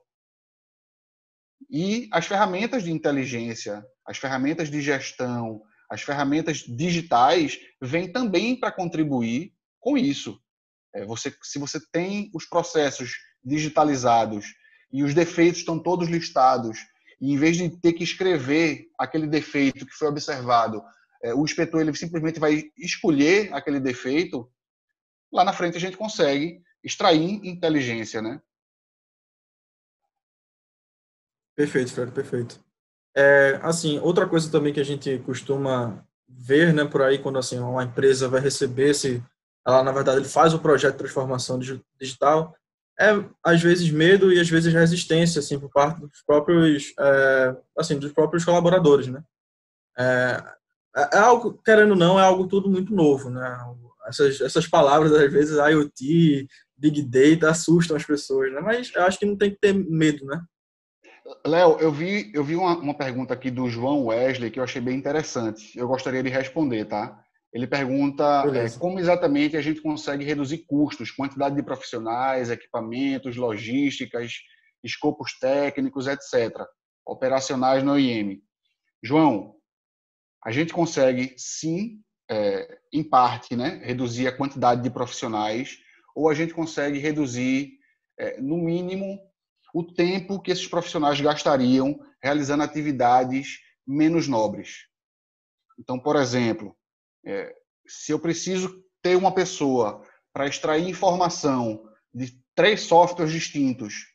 E as ferramentas de inteligência, as ferramentas de gestão, as ferramentas digitais vêm também para contribuir com isso. É, você, se você tem os processos digitalizados e os defeitos estão todos listados e em vez de ter que escrever aquele defeito que foi observado, é, o inspetor ele simplesmente vai escolher aquele defeito, lá na frente a gente consegue extrair inteligência, né? Perfeito, Fred, perfeito. É, assim, outra coisa também que a gente costuma ver, né, por aí, quando assim, uma empresa vai receber esse, ela na verdade ele faz o projeto de transformação digital, é às vezes medo e às vezes resistência assim por parte dos próprios é, assim dos próprios colaboradores né é, é, é algo querendo ou não é algo tudo muito novo né essas essas palavras às vezes IoT big data assustam as pessoas né mas eu acho que não tem que ter medo né Léo, eu vi, eu vi uma, uma pergunta aqui do João Wesley que eu achei bem interessante. Eu gostaria de responder, tá? Ele pergunta é, como exatamente a gente consegue reduzir custos, quantidade de profissionais, equipamentos, logísticas, escopos técnicos, etc., operacionais no IEM. João, a gente consegue, sim, é, em parte, né, reduzir a quantidade de profissionais, ou a gente consegue reduzir, é, no mínimo, o tempo que esses profissionais gastariam realizando atividades menos nobres. Então, por exemplo, é, se eu preciso ter uma pessoa para extrair informação de três softwares distintos,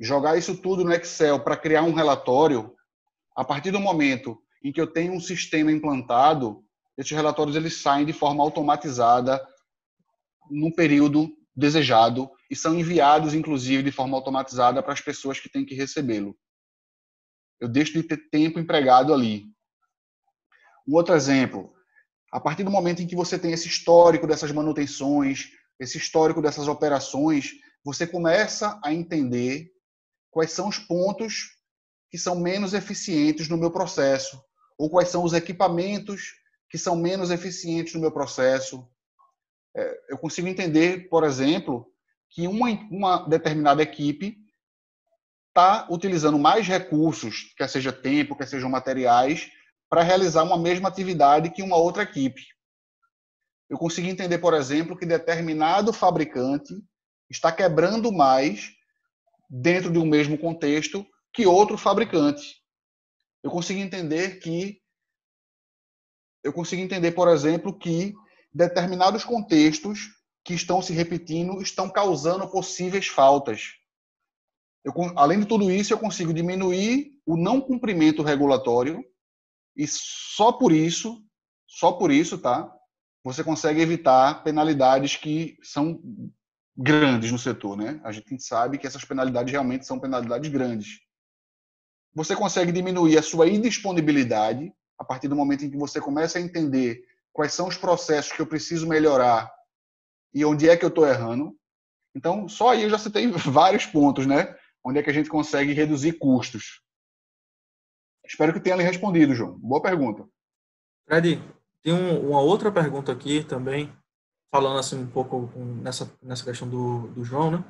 jogar isso tudo no Excel para criar um relatório, a partir do momento em que eu tenho um sistema implantado, esses relatórios eles saem de forma automatizada no período desejado e são enviados, inclusive, de forma automatizada para as pessoas que têm que recebê-lo. Eu deixo de ter tempo empregado ali. Um outro exemplo, a partir do momento em que você tem esse histórico dessas manutenções, esse histórico dessas operações, você começa a entender quais são os pontos que são menos eficientes no meu processo, ou quais são os equipamentos que são menos eficientes no meu processo. É, eu consigo entender, por exemplo, que uma, uma determinada equipe está utilizando mais recursos, quer seja tempo, quer sejam materiais, para realizar uma mesma atividade que uma outra equipe. Eu consegui entender, por exemplo, que determinado fabricante está quebrando mais dentro de um mesmo contexto que outro fabricante. Eu consegui entender que eu consegui entender, por exemplo, que determinados contextos que estão se repetindo estão causando possíveis faltas. Eu, além de tudo isso, eu consigo diminuir o não cumprimento regulatório e só por isso, só por isso, tá? Você consegue evitar penalidades que são grandes no setor, né? A gente sabe que essas penalidades realmente são penalidades grandes. Você consegue diminuir a sua indisponibilidade a partir do momento em que você começa a entender quais são os processos que eu preciso melhorar e onde é que eu estou errando. Então, só aí eu já citei vários pontos, né? Onde é que a gente consegue reduzir custos. Espero que tenha lhe respondido, João. Boa pergunta. Fred, tem um, uma outra pergunta aqui também, falando assim um pouco nessa, nessa questão do, do João, né?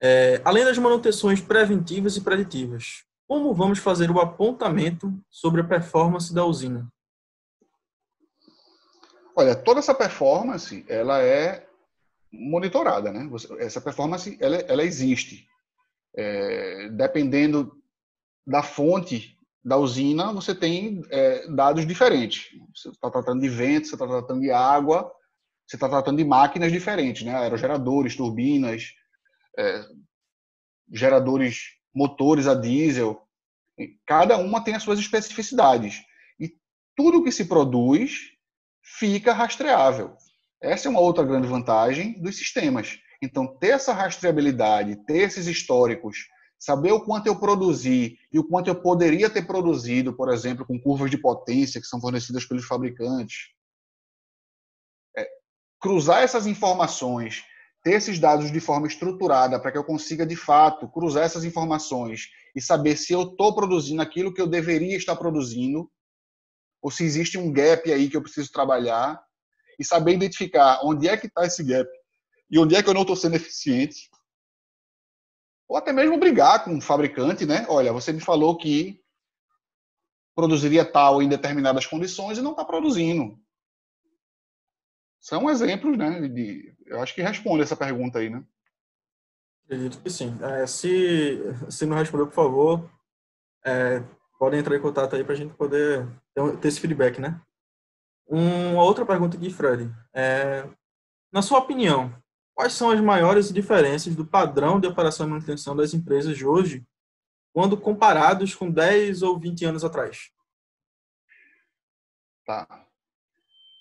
É, além das manutenções preventivas e preditivas, como vamos fazer o apontamento sobre a performance da usina? Olha, toda essa performance, ela é monitorada, né? Essa performance, ela, ela existe. É, dependendo da fonte da usina, você tem é, dados diferentes. Você está tratando de vento, você está tratando de água, você está tratando de máquinas diferentes, né? Aerogeradores, turbinas, é, geradores, motores a diesel. Cada uma tem as suas especificidades. E tudo que se produz fica rastreável. Essa é uma outra grande vantagem dos sistemas. Então, ter essa rastreabilidade, ter esses históricos, saber o quanto eu produzi e o quanto eu poderia ter produzido, por exemplo, com curvas de potência que são fornecidas pelos fabricantes. É, cruzar essas informações, ter esses dados de forma estruturada para que eu consiga, de fato, cruzar essas informações e saber se eu estou produzindo aquilo que eu deveria estar produzindo ou se existe um gap aí que eu preciso trabalhar e saber identificar onde é que está esse gap e onde é que eu não estou sendo eficiente. Ou até mesmo brigar com o fabricante, né? Olha, você me falou que produziria tal em determinadas condições e não está produzindo. São exemplos, né? De, eu acho que responde essa pergunta aí, né? Acredito que sim. É, se, se não respondeu, por favor, é, podem entrar em contato aí para a gente poder ter, ter esse feedback, né? Uma outra pergunta aqui, Fred. É, na sua opinião, quais são as maiores diferenças do padrão de operação e manutenção das empresas de hoje quando comparados com 10 ou 20 anos atrás? Tá.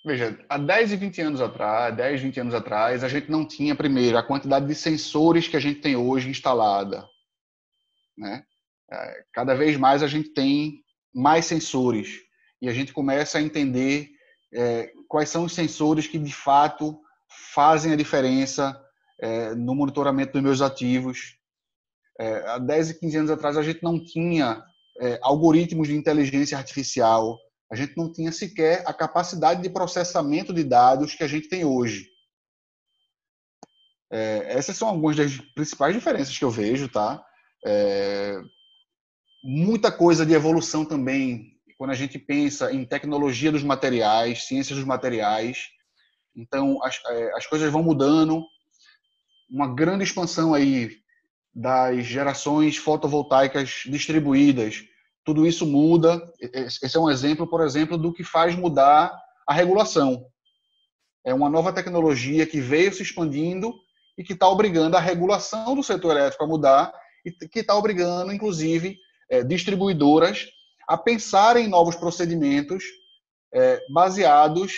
Veja, há 10 e 20 anos atrás, 10, 20 anos atrás, a gente não tinha, primeiro, a quantidade de sensores que a gente tem hoje instalada. Né? É, cada vez mais a gente tem mais sensores e a gente começa a entender é, quais são os sensores que de fato fazem a diferença é, no monitoramento dos meus ativos. É, há 10 e 15 anos atrás a gente não tinha é, algoritmos de inteligência artificial, a gente não tinha sequer a capacidade de processamento de dados que a gente tem hoje. É, essas são algumas das principais diferenças que eu vejo, tá? É, muita coisa de evolução também quando a gente pensa em tecnologia dos materiais, ciências dos materiais. Então, as, é, as coisas vão mudando. Uma grande expansão aí das gerações fotovoltaicas distribuídas. Tudo isso muda. Esse é um exemplo, por exemplo, do que faz mudar a regulação. É uma nova tecnologia que veio se expandindo e que está obrigando a regulação do setor elétrico a mudar e que está obrigando, inclusive, é, distribuidoras a pensar em novos procedimentos é, baseados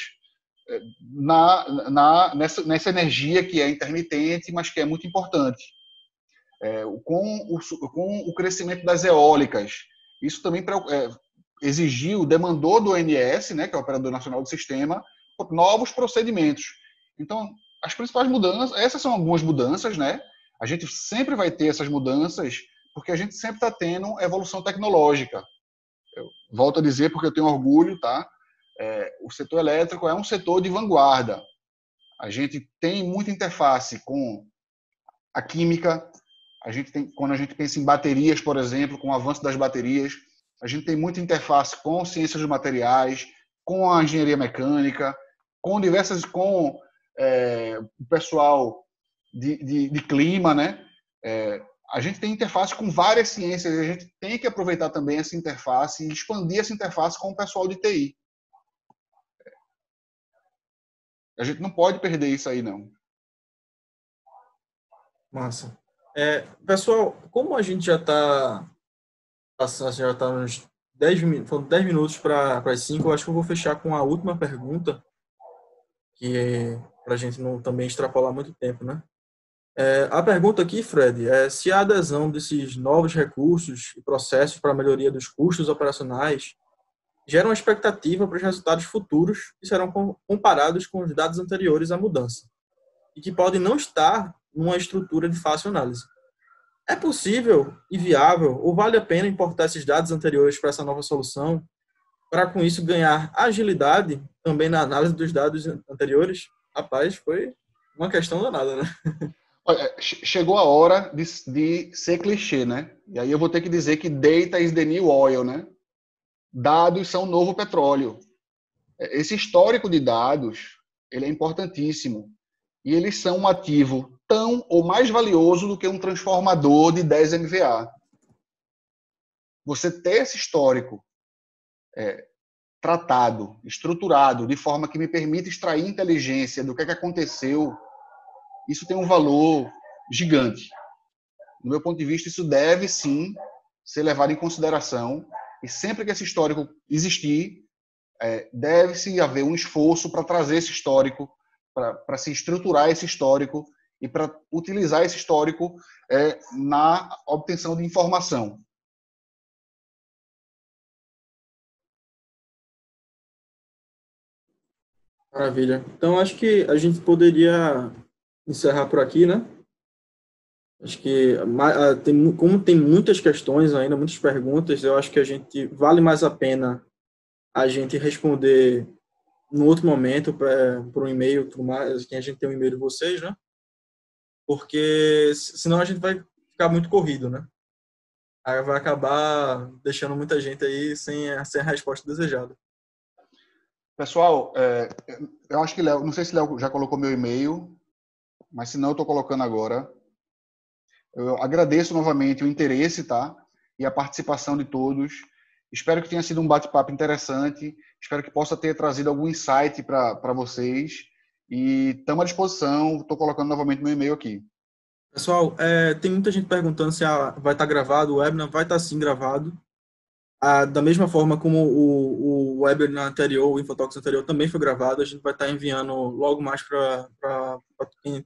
é, na, na, nessa, nessa energia que é intermitente, mas que é muito importante. É, com, o, com o crescimento das eólicas, isso também é, exigiu, demandou do ONS, né, que é o Operador Nacional do Sistema, novos procedimentos. Então, as principais mudanças, essas são algumas mudanças, né? A gente sempre vai ter essas mudanças, porque a gente sempre está tendo evolução tecnológica eu volto a dizer porque eu tenho orgulho, tá? É, o setor elétrico é um setor de vanguarda. A gente tem muita interface com a química. A gente tem, quando a gente pensa em baterias, por exemplo, com o avanço das baterias, a gente tem muita interface com ciências dos materiais, com a engenharia mecânica, com diversas, com é, o pessoal de, de, de, clima, né? É, a gente tem interface com várias ciências e a gente tem que aproveitar também essa interface e expandir essa interface com o pessoal de TI. A gente não pode perder isso aí, não. Massa. É, pessoal, como a gente já está já está uns 10, 10 minutos para as 5, eu acho que eu vou fechar com a última pergunta, que é para a gente não também extrapolar muito tempo, né? É, a pergunta aqui, Fred, é se a adesão desses novos recursos e processos para a melhoria dos custos operacionais gera uma expectativa para os resultados futuros que serão comparados com os dados anteriores à mudança e que podem não estar numa estrutura de fácil análise. É possível e viável ou vale a pena importar esses dados anteriores para essa nova solução para com isso ganhar agilidade também na análise dos dados anteriores? Rapaz, foi uma questão danada, né? Chegou a hora de, de, ser clichê, né? E aí eu vou ter que dizer que data is the new oil, né? Dados são novo petróleo. Esse histórico de dados, ele é importantíssimo. E eles são um ativo tão ou mais valioso do que um transformador de 10 MVA. Você ter esse histórico é, tratado, estruturado, de forma que me permita extrair inteligência do que, é que aconteceu, isso tem um valor gigante. Do meu ponto de vista, isso deve sim ser levado em consideração e sempre que esse histórico existir, é, deve-se haver um esforço para trazer esse histórico, para se estruturar esse histórico e para utilizar esse histórico é, na obtenção de informação. Maravilha. Então, acho que a gente poderia encerrar por aqui, né? Acho que, como tem muitas questões ainda, muitas perguntas, eu acho que a gente vale mais a pena a gente responder no outro momento por um e-mail, tudo mais, que a gente tem um e-mail de vocês, né? Porque senão a gente vai ficar muito corrido, né? Aí vai acabar deixando muita gente aí sem, sem a resposta desejada. Pessoal, é, eu acho que Léo, não sei se Léo já colocou meu e-mail, mas se não, eu estou colocando agora. Eu agradeço novamente o interesse, tá? E a participação de todos. Espero que tenha sido um bate-papo interessante. Espero que possa ter trazido algum insight para vocês. E estamos à disposição. Estou colocando novamente meu e-mail aqui. Pessoal, é, tem muita gente perguntando se a, vai estar tá gravado. O webinar vai estar tá, sim gravado. Ah, da mesma forma como o, o webinar anterior, o Infotalks anterior também foi gravado, a gente vai estar enviando logo mais para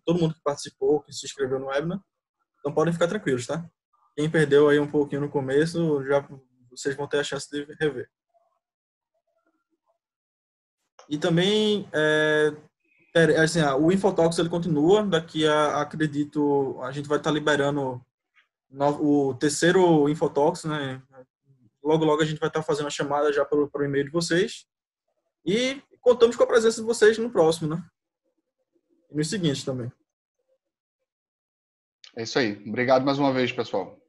todo mundo que participou, que se inscreveu no webinar. Então podem ficar tranquilos, tá? Quem perdeu aí um pouquinho no começo, já vocês vão ter a chance de rever. E também, é, assim, o Infotalks ele continua, daqui a, acredito, a gente vai estar liberando o terceiro Infotalks, né? Logo, logo a gente vai estar fazendo a chamada já pelo, pelo e-mail de vocês. E contamos com a presença de vocês no próximo, né? E no seguinte também. É isso aí. Obrigado mais uma vez, pessoal.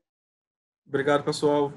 Obrigado, pessoal.